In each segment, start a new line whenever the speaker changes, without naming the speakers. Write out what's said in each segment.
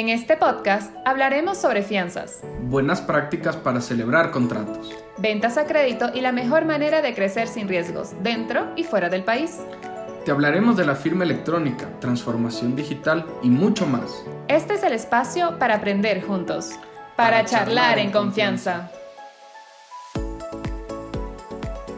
En este podcast hablaremos sobre fianzas,
buenas prácticas para celebrar contratos,
ventas a crédito y la mejor manera de crecer sin riesgos dentro y fuera del país.
Te hablaremos de la firma electrónica, transformación digital y mucho más.
Este es el espacio para aprender juntos, para, charlar, en confianza.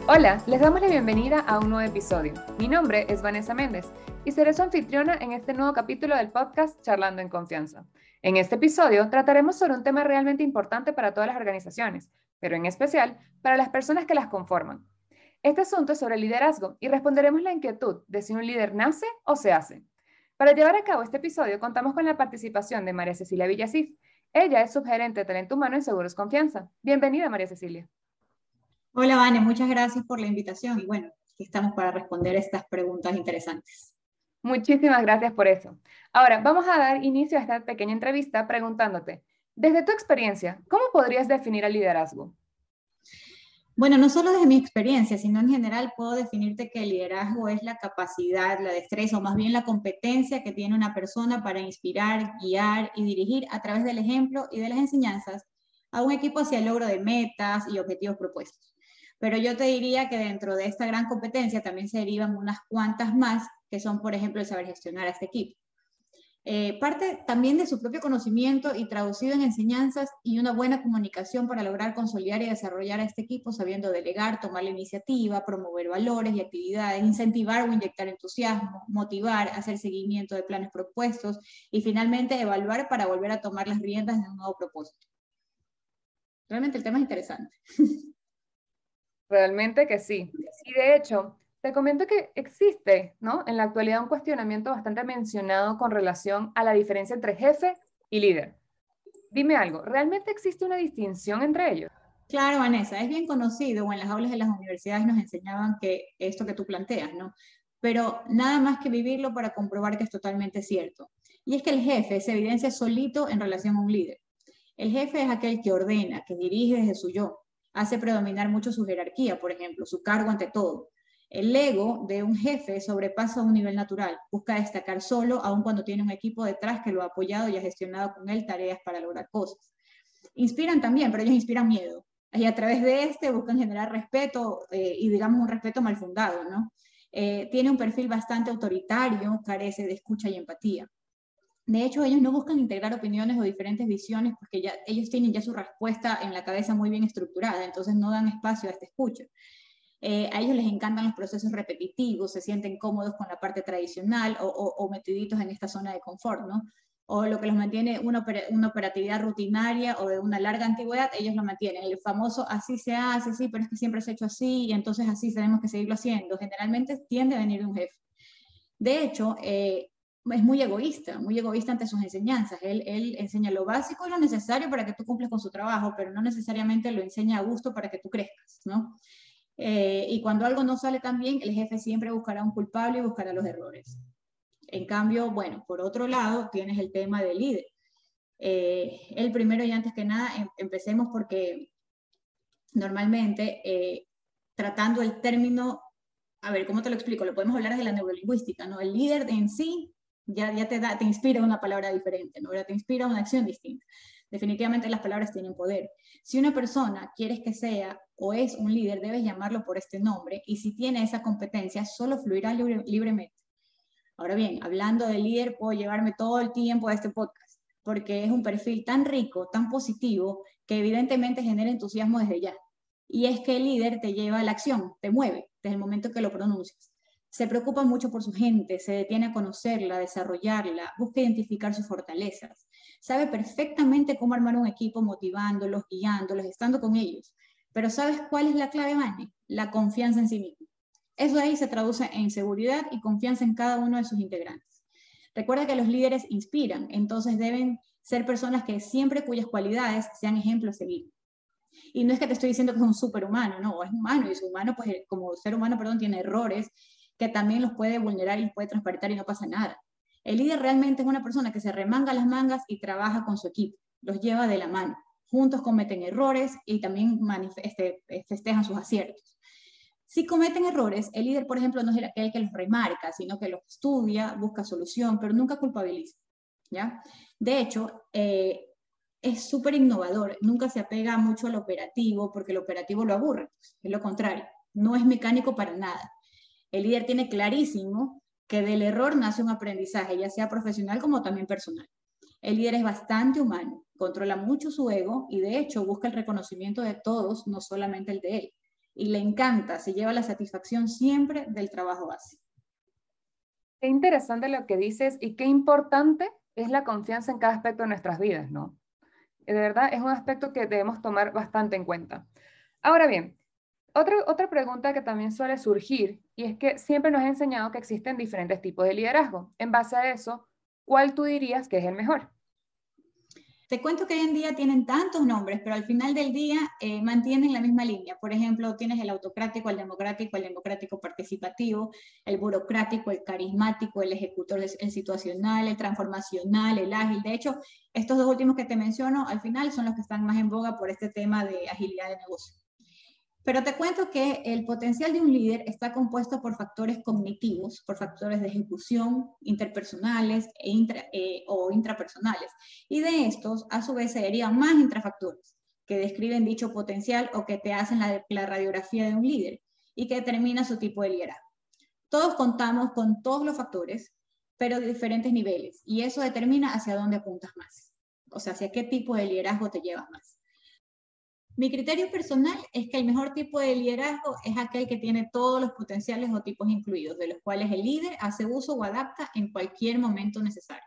Hola, les damos la bienvenida a un nuevo episodio. Mi nombre es Vanessa Méndez y seré su anfitriona en este nuevo capítulo del podcast Charlando en Confianza. En este episodio trataremos sobre un tema realmente importante para todas las organizaciones, pero en especial para las personas que las conforman. Este asunto es sobre liderazgo y responderemos la inquietud de si un líder nace o se hace. Para llevar a cabo este episodio contamos con la participación de María Cecilia Villasif. Ella es subgerente de talento humano en Seguros Confianza. Bienvenida, María Cecilia.
Hola, Vane, muchas gracias por la invitación y bueno, estamos para responder estas preguntas interesantes.
Muchísimas gracias por eso. Ahora, vamos a dar inicio a esta pequeña entrevista preguntándote, desde tu experiencia, ¿cómo podrías definir el liderazgo?
Bueno, no solo desde mi experiencia, sino en general puedo definirte que el liderazgo es la capacidad, la destreza o más bien la competencia que tiene una persona para inspirar, guiar y dirigir a través del ejemplo y de las enseñanzas a un equipo hacia el logro de metas y objetivos propuestos. Pero yo te diría que dentro de esta gran competencia también se derivan unas cuantas más que son, por ejemplo, el saber gestionar a este equipo. Eh, parte también de su propio conocimiento y traducido en enseñanzas y una buena comunicación para lograr consolidar y desarrollar a este equipo, sabiendo delegar, tomar la iniciativa, promover valores y actividades, incentivar o inyectar entusiasmo, motivar, hacer seguimiento de planes propuestos y finalmente evaluar para volver a tomar las riendas de un nuevo propósito. Realmente el tema es interesante.
Realmente que sí. Y de hecho, te comento que existe, ¿no? En la actualidad un cuestionamiento bastante mencionado con relación a la diferencia entre jefe y líder. Dime algo, ¿realmente existe una distinción entre ellos?
Claro, Vanessa, es bien conocido, o en las aulas de las universidades nos enseñaban que esto que tú planteas, ¿no? Pero nada más que vivirlo para comprobar que es totalmente cierto. Y es que el jefe se evidencia solito en relación a un líder. El jefe es aquel que ordena, que dirige desde su yo, hace predominar mucho su jerarquía, por ejemplo, su cargo ante todo, el ego de un jefe sobrepasa un nivel natural, busca destacar solo, aun cuando tiene un equipo detrás que lo ha apoyado y ha gestionado con él tareas para lograr cosas. Inspiran también, pero ellos inspiran miedo. Y a través de este buscan generar respeto eh, y digamos un respeto mal fundado, ¿no? Eh, tiene un perfil bastante autoritario, carece de escucha y empatía. De hecho, ellos no buscan integrar opiniones o diferentes visiones porque ya, ellos tienen ya su respuesta en la cabeza muy bien estructurada, entonces no dan espacio a esta escucha. Eh, a ellos les encantan los procesos repetitivos, se sienten cómodos con la parte tradicional o, metiditos en esta zona de confort, ¿no? O lo que los mantiene una, una, operatividad rutinaria o de una larga antigüedad, ellos lo mantienen. El famoso así se hace, sí, pero es que siempre se ha hecho así y entonces así tenemos que seguirlo haciendo. Generalmente tiende a venir un jefe. De hecho, eh, es muy egoísta, muy egoísta ante sus enseñanzas. Él, él, enseña lo básico y lo necesario para que tú cumplas con su trabajo, pero no necesariamente lo enseña a gusto para que tú crezcas, ¿no? Eh, y cuando algo no sale tan bien, el jefe siempre buscará un culpable y buscará los errores. En cambio, bueno, por otro lado, tienes el tema del líder. Eh, el primero y antes que nada, em, empecemos porque normalmente eh, tratando el término, a ver, ¿cómo te lo explico? Lo podemos hablar desde la neurolingüística, ¿no? El líder en sí ya, ya te, da, te inspira una palabra diferente, ¿no? te inspira una acción distinta. Definitivamente las palabras tienen poder. Si una persona quieres que sea o es un líder, debes llamarlo por este nombre y si tiene esa competencia, solo fluirá libremente. Ahora bien, hablando de líder, puedo llevarme todo el tiempo a este podcast porque es un perfil tan rico, tan positivo, que evidentemente genera entusiasmo desde ya. Y es que el líder te lleva a la acción, te mueve desde el momento que lo pronuncias. Se preocupa mucho por su gente, se detiene a conocerla, desarrollarla, busca identificar sus fortalezas, sabe perfectamente cómo armar un equipo motivándolos, guiándolos, estando con ellos. Pero ¿sabes cuál es la clave, Manny? La confianza en sí mismo. Eso ahí se traduce en seguridad y confianza en cada uno de sus integrantes. Recuerda que los líderes inspiran, entonces deben ser personas que siempre cuyas cualidades sean ejemplos a. Y no es que te estoy diciendo que es un superhumano, no, es humano y es humano, pues como ser humano, perdón, tiene errores que también los puede vulnerar y puede transparentar y no pasa nada. El líder realmente es una persona que se remanga las mangas y trabaja con su equipo, los lleva de la mano. Juntos cometen errores y también este, festejan sus aciertos. Si cometen errores, el líder, por ejemplo, no es el que los remarca, sino que los estudia, busca solución, pero nunca culpabiliza. ¿ya? De hecho, eh, es súper innovador, nunca se apega mucho al operativo porque el operativo lo aburre, es lo contrario, no es mecánico para nada. El líder tiene clarísimo que del error nace un aprendizaje, ya sea profesional como también personal. El líder es bastante humano, controla mucho su ego y de hecho busca el reconocimiento de todos, no solamente el de él. Y le encanta, se lleva la satisfacción siempre del trabajo base.
Qué interesante lo que dices y qué importante es la confianza en cada aspecto de nuestras vidas, ¿no? De verdad, es un aspecto que debemos tomar bastante en cuenta. Ahora bien, otra, otra pregunta que también suele surgir y es que siempre nos ha enseñado que existen diferentes tipos de liderazgo. En base a eso, ¿cuál tú dirías que es el mejor?
Te cuento que hoy en día tienen tantos nombres, pero al final del día eh, mantienen la misma línea. Por ejemplo, tienes el autocrático, el democrático, el democrático participativo, el burocrático, el carismático, el ejecutor, el situacional, el transformacional, el ágil. De hecho, estos dos últimos que te menciono, al final son los que están más en boga por este tema de agilidad de negocio. Pero te cuento que el potencial de un líder está compuesto por factores cognitivos, por factores de ejecución interpersonales e eh, o intrapersonales. Y de estos, a su vez, se derivan más intrafactores que describen dicho potencial o que te hacen la, la radiografía de un líder y que determina su tipo de liderazgo. Todos contamos con todos los factores, pero de diferentes niveles, y eso determina hacia dónde apuntas más, o sea, hacia qué tipo de liderazgo te llevas más. Mi criterio personal es que el mejor tipo de liderazgo es aquel que tiene todos los potenciales o tipos incluidos, de los cuales el líder hace uso o adapta en cualquier momento necesario.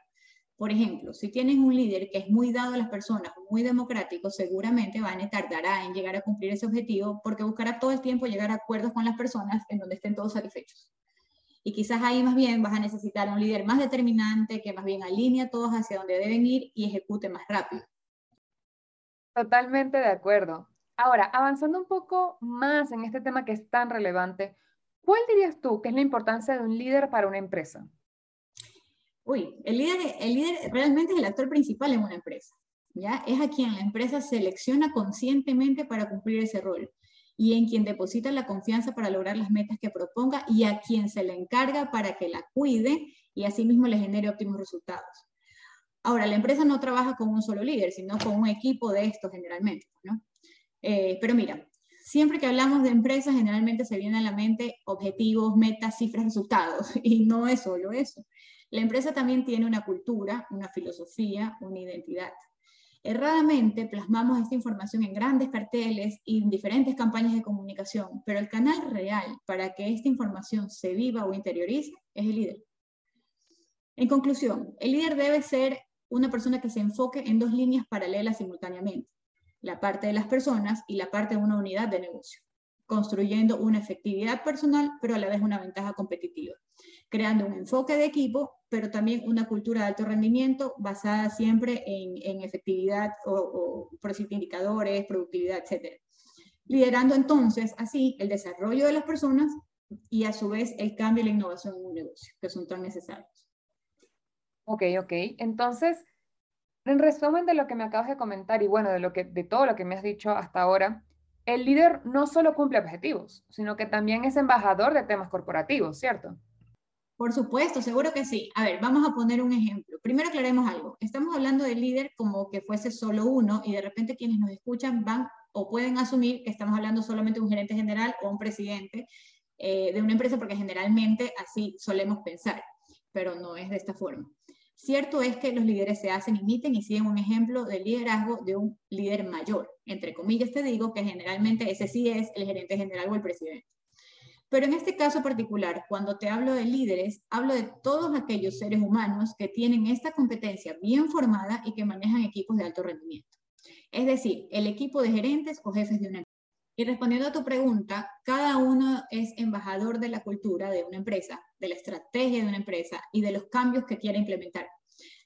Por ejemplo, si tienes un líder que es muy dado a las personas, muy democrático, seguramente van a tardará en llegar a cumplir ese objetivo porque buscará todo el tiempo llegar a acuerdos con las personas en donde estén todos satisfechos. Y quizás ahí más bien vas a necesitar un líder más determinante que más bien alinee a todos hacia donde deben ir y ejecute más rápido.
Totalmente de acuerdo. Ahora, avanzando un poco más en este tema que es tan relevante, ¿cuál dirías tú que es la importancia de un líder para una empresa?
Uy, el líder, el líder realmente es el actor principal en una empresa. ¿ya? Es a quien la empresa selecciona conscientemente para cumplir ese rol y en quien deposita la confianza para lograr las metas que proponga y a quien se le encarga para que la cuide y asimismo le genere óptimos resultados. Ahora, la empresa no trabaja con un solo líder, sino con un equipo de estos generalmente, ¿no? Eh, pero mira, siempre que hablamos de empresas, generalmente se viene a la mente objetivos, metas, cifras, resultados, y no es solo eso. La empresa también tiene una cultura, una filosofía, una identidad. Erradamente plasmamos esta información en grandes carteles y en diferentes campañas de comunicación, pero el canal real para que esta información se viva o interiorice es el líder. En conclusión, el líder debe ser una persona que se enfoque en dos líneas paralelas simultáneamente, la parte de las personas y la parte de una unidad de negocio, construyendo una efectividad personal, pero a la vez una ventaja competitiva, creando un enfoque de equipo, pero también una cultura de alto rendimiento basada siempre en, efectividad o, por decir, indicadores, productividad, etc. Liderando entonces así el desarrollo de las personas y a su vez el cambio y la innovación en un negocio, que son tan necesarios.
Ok, ok. Entonces, en resumen de lo que me acabas de comentar y bueno, de, lo que, de todo lo que me has dicho hasta ahora, el líder no solo cumple objetivos, sino que también es embajador de temas corporativos, ¿cierto?
Por supuesto, seguro que sí. A ver, vamos a poner un ejemplo. Primero aclaremos algo. Estamos hablando del líder como que fuese solo uno y de repente quienes nos escuchan van o pueden asumir que estamos hablando solamente de un gerente general o un presidente eh, de una empresa porque generalmente así solemos pensar, pero no es de esta forma. Cierto es que los líderes se hacen, imiten y siguen un ejemplo de liderazgo de un líder mayor. Entre comillas te digo que generalmente ese sí es el gerente general o el presidente. Pero en este caso particular, cuando te hablo de líderes, hablo de todos aquellos seres humanos que tienen esta competencia bien formada y que manejan equipos de alto rendimiento. Es decir, el equipo de gerentes o jefes de una. Y respondiendo a tu pregunta, cada uno es embajador de la cultura de una empresa, de la estrategia de una empresa y de los cambios que quiere implementar.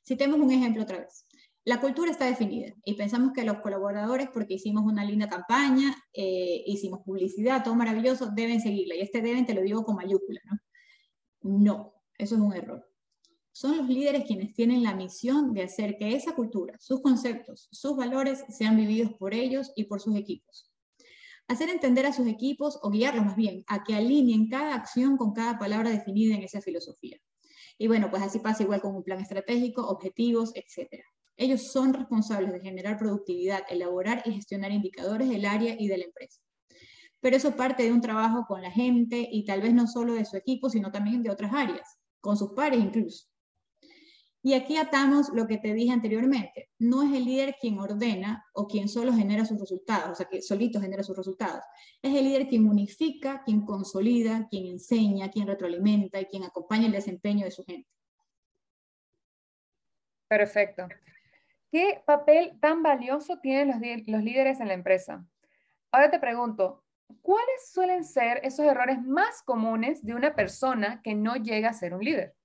Citemos un ejemplo otra vez. La cultura está definida y pensamos que los colaboradores, porque hicimos una linda campaña, eh, hicimos publicidad, todo maravilloso, deben seguirla. Y este deben te lo digo con mayúscula, ¿no? No, eso es un error. Son los líderes quienes tienen la misión de hacer que esa cultura, sus conceptos, sus valores sean vividos por ellos y por sus equipos hacer entender a sus equipos o guiarlos más bien a que alineen cada acción con cada palabra definida en esa filosofía. Y bueno, pues así pasa igual con un plan estratégico, objetivos, etc. Ellos son responsables de generar productividad, elaborar y gestionar indicadores del área y de la empresa. Pero eso parte de un trabajo con la gente y tal vez no solo de su equipo, sino también de otras áreas, con sus pares incluso. Y aquí atamos lo que te dije anteriormente. No es el líder quien ordena o quien solo genera sus resultados, o sea, que solito genera sus resultados. Es el líder quien unifica, quien consolida, quien enseña, quien retroalimenta y quien acompaña el desempeño de su gente.
Perfecto. ¿Qué papel tan valioso tienen los, los líderes en la empresa? Ahora te pregunto, ¿cuáles suelen ser esos errores más comunes de una persona que no llega a ser un líder?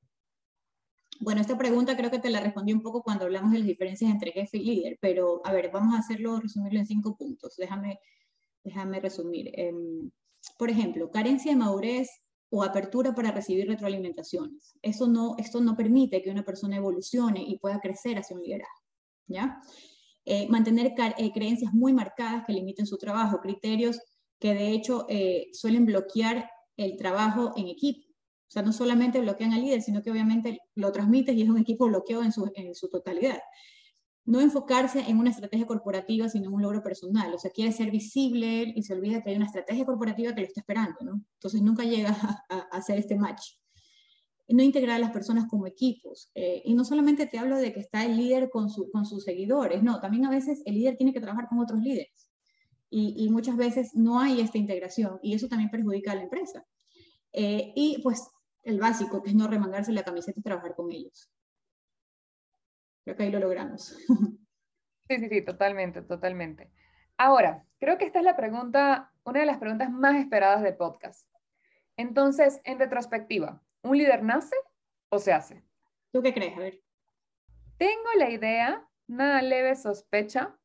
Bueno, esta pregunta creo que te la respondí un poco cuando hablamos de las diferencias entre jefe y líder, pero a ver, vamos a hacerlo, resumirlo en cinco puntos. Déjame, déjame resumir. Em, por ejemplo, carencia de madurez o apertura para recibir retroalimentaciones. Eso no, esto no permite que una persona evolucione y pueda crecer hacia un liderazgo. ¿ya? Eh, mantener eh, creencias muy marcadas que limiten su trabajo, criterios que de hecho eh, suelen bloquear el trabajo en equipo. O sea, no solamente bloquean al líder, sino que obviamente lo transmites y es un equipo bloqueado en su, en su totalidad. No enfocarse en una estrategia corporativa, sino en un logro personal. O sea, quiere ser visible y se olvida que hay una estrategia corporativa que lo está esperando, ¿no? Entonces nunca llega a, hacer este match. No integrar a las personas como equipos. Eh, y no solamente te hablo de que está el líder con, su, con sus seguidores, no, también a veces el líder tiene que trabajar con otros líderes. Y, y muchas veces no hay esta integración y eso también perjudica a la empresa. Eh, y pues el básico, que es no remangarse la camiseta y trabajar con ellos. Creo que ahí lo logramos.
Sí, sí, sí, totalmente, totalmente. Ahora, creo que esta es la pregunta, una de las preguntas más esperadas del podcast. Entonces, en retrospectiva, ¿un líder nace o se hace?
¿Tú qué crees? A ver.
Tengo la idea, una leve sospecha,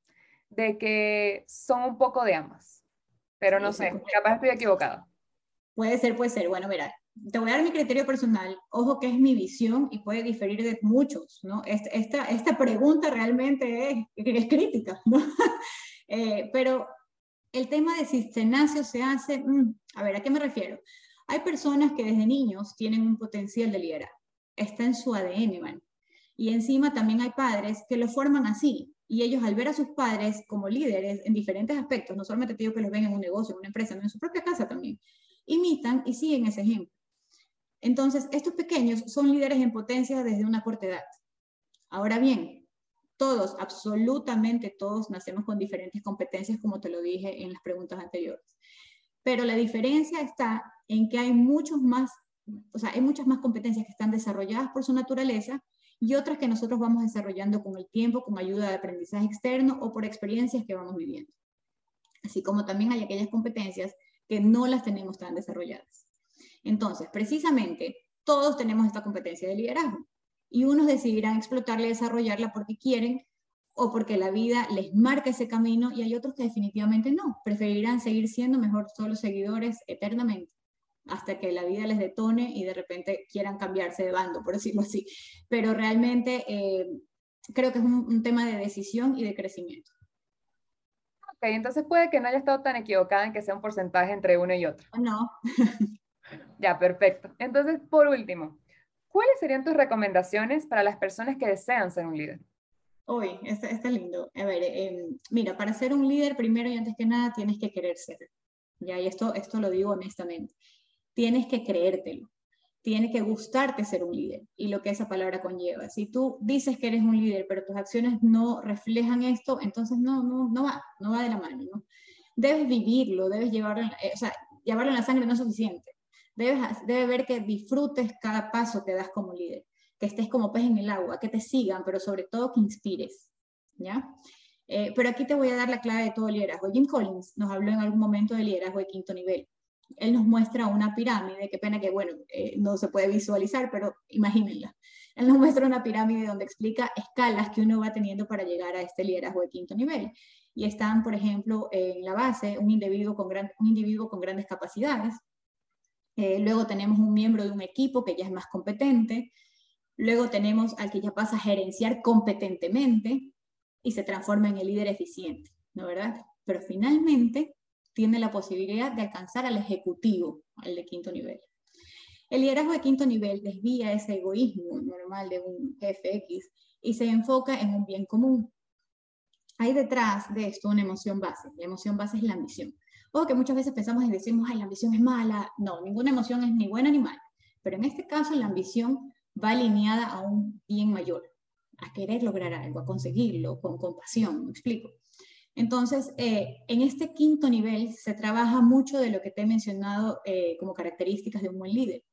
de que son un poco de ambas, pero no sé, capaz estoy equivocada.
Puede ser, puede ser. Bueno, mira, te voy a dar mi criterio personal, ojo que es mi visión y puede diferir de muchos, ¿no? Esta, esta, pregunta realmente es, es crítica, ¿no? Eh, pero el tema de si se nace o se hace, mm, a ver, ¿a qué me refiero? Hay personas que desde niños tienen un potencial de liderazgo, está en su ADN, man. Y encima también hay padres que lo forman así, y ellos al ver a sus padres como líderes en diferentes aspectos, no solamente te digo que los ven en un negocio, en una empresa, no en su propia casa también, imitan y siguen ese ejemplo. Entonces, estos pequeños son líderes en potencia desde una corta edad. Ahora bien, todos, absolutamente todos, nacemos con diferentes competencias, como te lo dije en las preguntas anteriores. Pero la diferencia está en que hay muchos más, o sea, hay muchas más competencias que están desarrolladas por su naturaleza y otras que nosotros vamos desarrollando con el tiempo, con ayuda de aprendizaje externo o por experiencias que vamos viviendo. Así como también hay aquellas competencias que no las tenemos tan desarrolladas. Entonces, precisamente, todos tenemos esta competencia de liderazgo y unos decidirán explotarla y desarrollarla porque quieren o porque la vida les marca ese camino y hay otros que definitivamente no, preferirán seguir siendo mejor solo seguidores eternamente hasta que la vida les detone y de repente quieran cambiarse de bando, por decirlo así. Pero realmente eh, creo que es un, un, tema de decisión y de crecimiento.
Ok, entonces puede que no haya estado tan equivocada en que sea un porcentaje entre uno y otro.
No.
Ya, perfecto. Entonces, por último, ¿cuáles serían tus recomendaciones para las personas que desean ser un líder?
Uy, está, está lindo. A ver, em, mira, para ser un líder, primero y antes que nada, tienes que querer ser. Ya, y esto, esto lo digo honestamente. Tienes que creértelo. Tiene que gustarte ser un líder y lo que esa palabra conlleva. Si tú dices que eres un líder, pero tus acciones no reflejan esto, entonces no, no, no va, no va de la mano, ¿no? Debes vivirlo, debes llevarlo, eh, o sea, llevarlo en la sangre no es suficiente Debes, debe ver que disfrutes cada paso que das como líder, que estés como pez en el agua, que te sigan, pero sobre todo que inspires, ¿ya? Eh, pero aquí te voy a dar la clave de todo liderazgo. Jim Collins nos habló en algún momento de liderazgo de quinto nivel. Él nos muestra una pirámide, qué pena que, bueno, eh, no se puede visualizar, pero imagínenla. Él nos muestra una pirámide donde explica escalas que uno va teniendo para llegar a este liderazgo de quinto nivel. Y están, por ejemplo, en la base un individuo con, un individuo con grandes capacidades, eh, luego tenemos un miembro de un equipo que ya es más competente. Luego tenemos al que ya pasa a gerenciar competentemente y se transforma en el líder eficiente, ¿no verdad? Pero finalmente tiene la posibilidad de alcanzar al ejecutivo, al de quinto nivel. El liderazgo de quinto nivel desvía ese egoísmo normal de un jefe X y se enfoca en un bien común. Hay detrás de esto una emoción base. La emoción base es la ambición. O que muchas veces pensamos y decimos, ay, la ambición es mala. No, ninguna emoción es ni buena ni mala. Pero en este caso la ambición va alineada a un bien mayor, a querer lograr algo, a conseguirlo con compasión, me explico. Entonces, eh, en este quinto nivel se trabaja mucho de lo que te he mencionado eh, como características de un buen líder,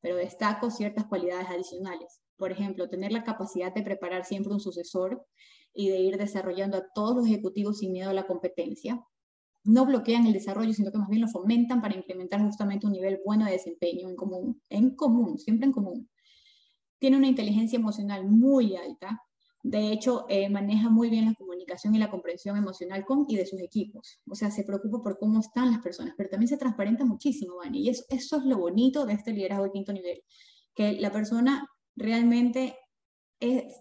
pero destaco ciertas cualidades adicionales. Por ejemplo, tener la capacidad de preparar siempre un sucesor y de ir desarrollando a todos los ejecutivos sin miedo a la competencia. No bloquean el desarrollo, sino que más bien lo fomentan para implementar justamente un nivel bueno de desempeño en común, en común, siempre en común. Tiene una inteligencia emocional muy alta, de hecho, eh, maneja muy bien la comunicación y la comprensión emocional con y de sus equipos. O sea, se preocupa por cómo están las personas, pero también se transparenta muchísimo, Vani. Y eso, eso es lo bonito de este liderazgo de quinto nivel, que la persona realmente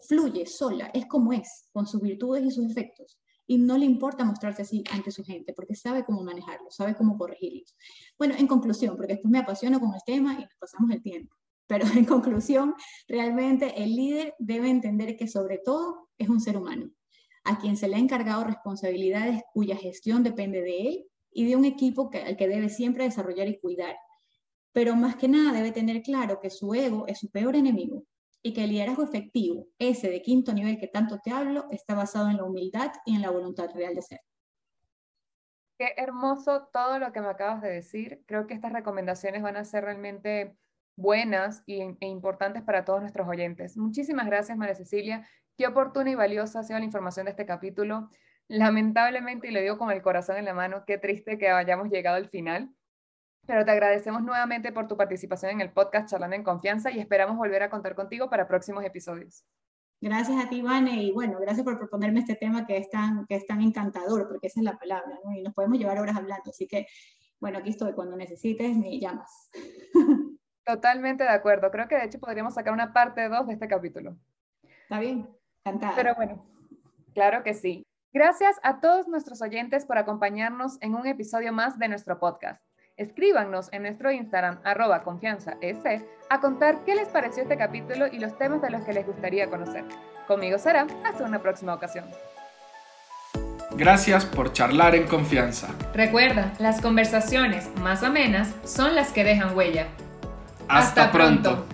fluye sola, es como es, con sus virtudes y sus efectos. Y no le importa mostrarse así ante su gente, porque sabe cómo manejarlo, sabe cómo corregirlos. Bueno, en conclusión, porque después me apasiono con el tema y nos pasamos el tiempo. Pero en conclusión, realmente el líder debe entender que sobre todo es un ser humano, a quien se le ha encargado responsabilidades cuya gestión depende de él y de un equipo que, al que debe siempre desarrollar y cuidar. Pero más que nada debe tener claro que su ego es su peor enemigo y que el liderazgo efectivo, ese de quinto nivel que tanto te hablo, está basado en la humildad y en la voluntad real de ser.
Qué hermoso todo lo que me acabas de decir. Creo que estas recomendaciones van a ser realmente buenas e importantes para todos nuestros oyentes. Muchísimas gracias, María Cecilia. Qué oportuna y valiosa ha sido la información de este capítulo. Lamentablemente, y le digo con el corazón en la mano, qué triste que hayamos llegado al final, pero te agradecemos nuevamente por tu participación en el podcast Charlando en Confianza y esperamos volver a contar contigo para próximos episodios.
Gracias a ti, Vane, y bueno, gracias por proponerme este tema que es tan, que es tan encantador, porque esa es la palabra, ¿no? y nos podemos llevar horas hablando, así que, bueno, aquí estoy, cuando necesites me llamas.
Totalmente de acuerdo. Creo que de hecho podríamos sacar una parte 2 de este capítulo.
Está bien, encantada.
Pero bueno, claro que sí. Gracias a todos nuestros oyentes por acompañarnos en un episodio más de nuestro podcast. Escríbanos en nuestro Instagram, arroba confianza a contar qué les pareció este capítulo y los temas de los que les gustaría conocer. Conmigo será hasta una próxima ocasión.
Gracias por charlar en confianza.
Recuerda, las conversaciones más amenas son las que dejan huella.
Hasta, pronto.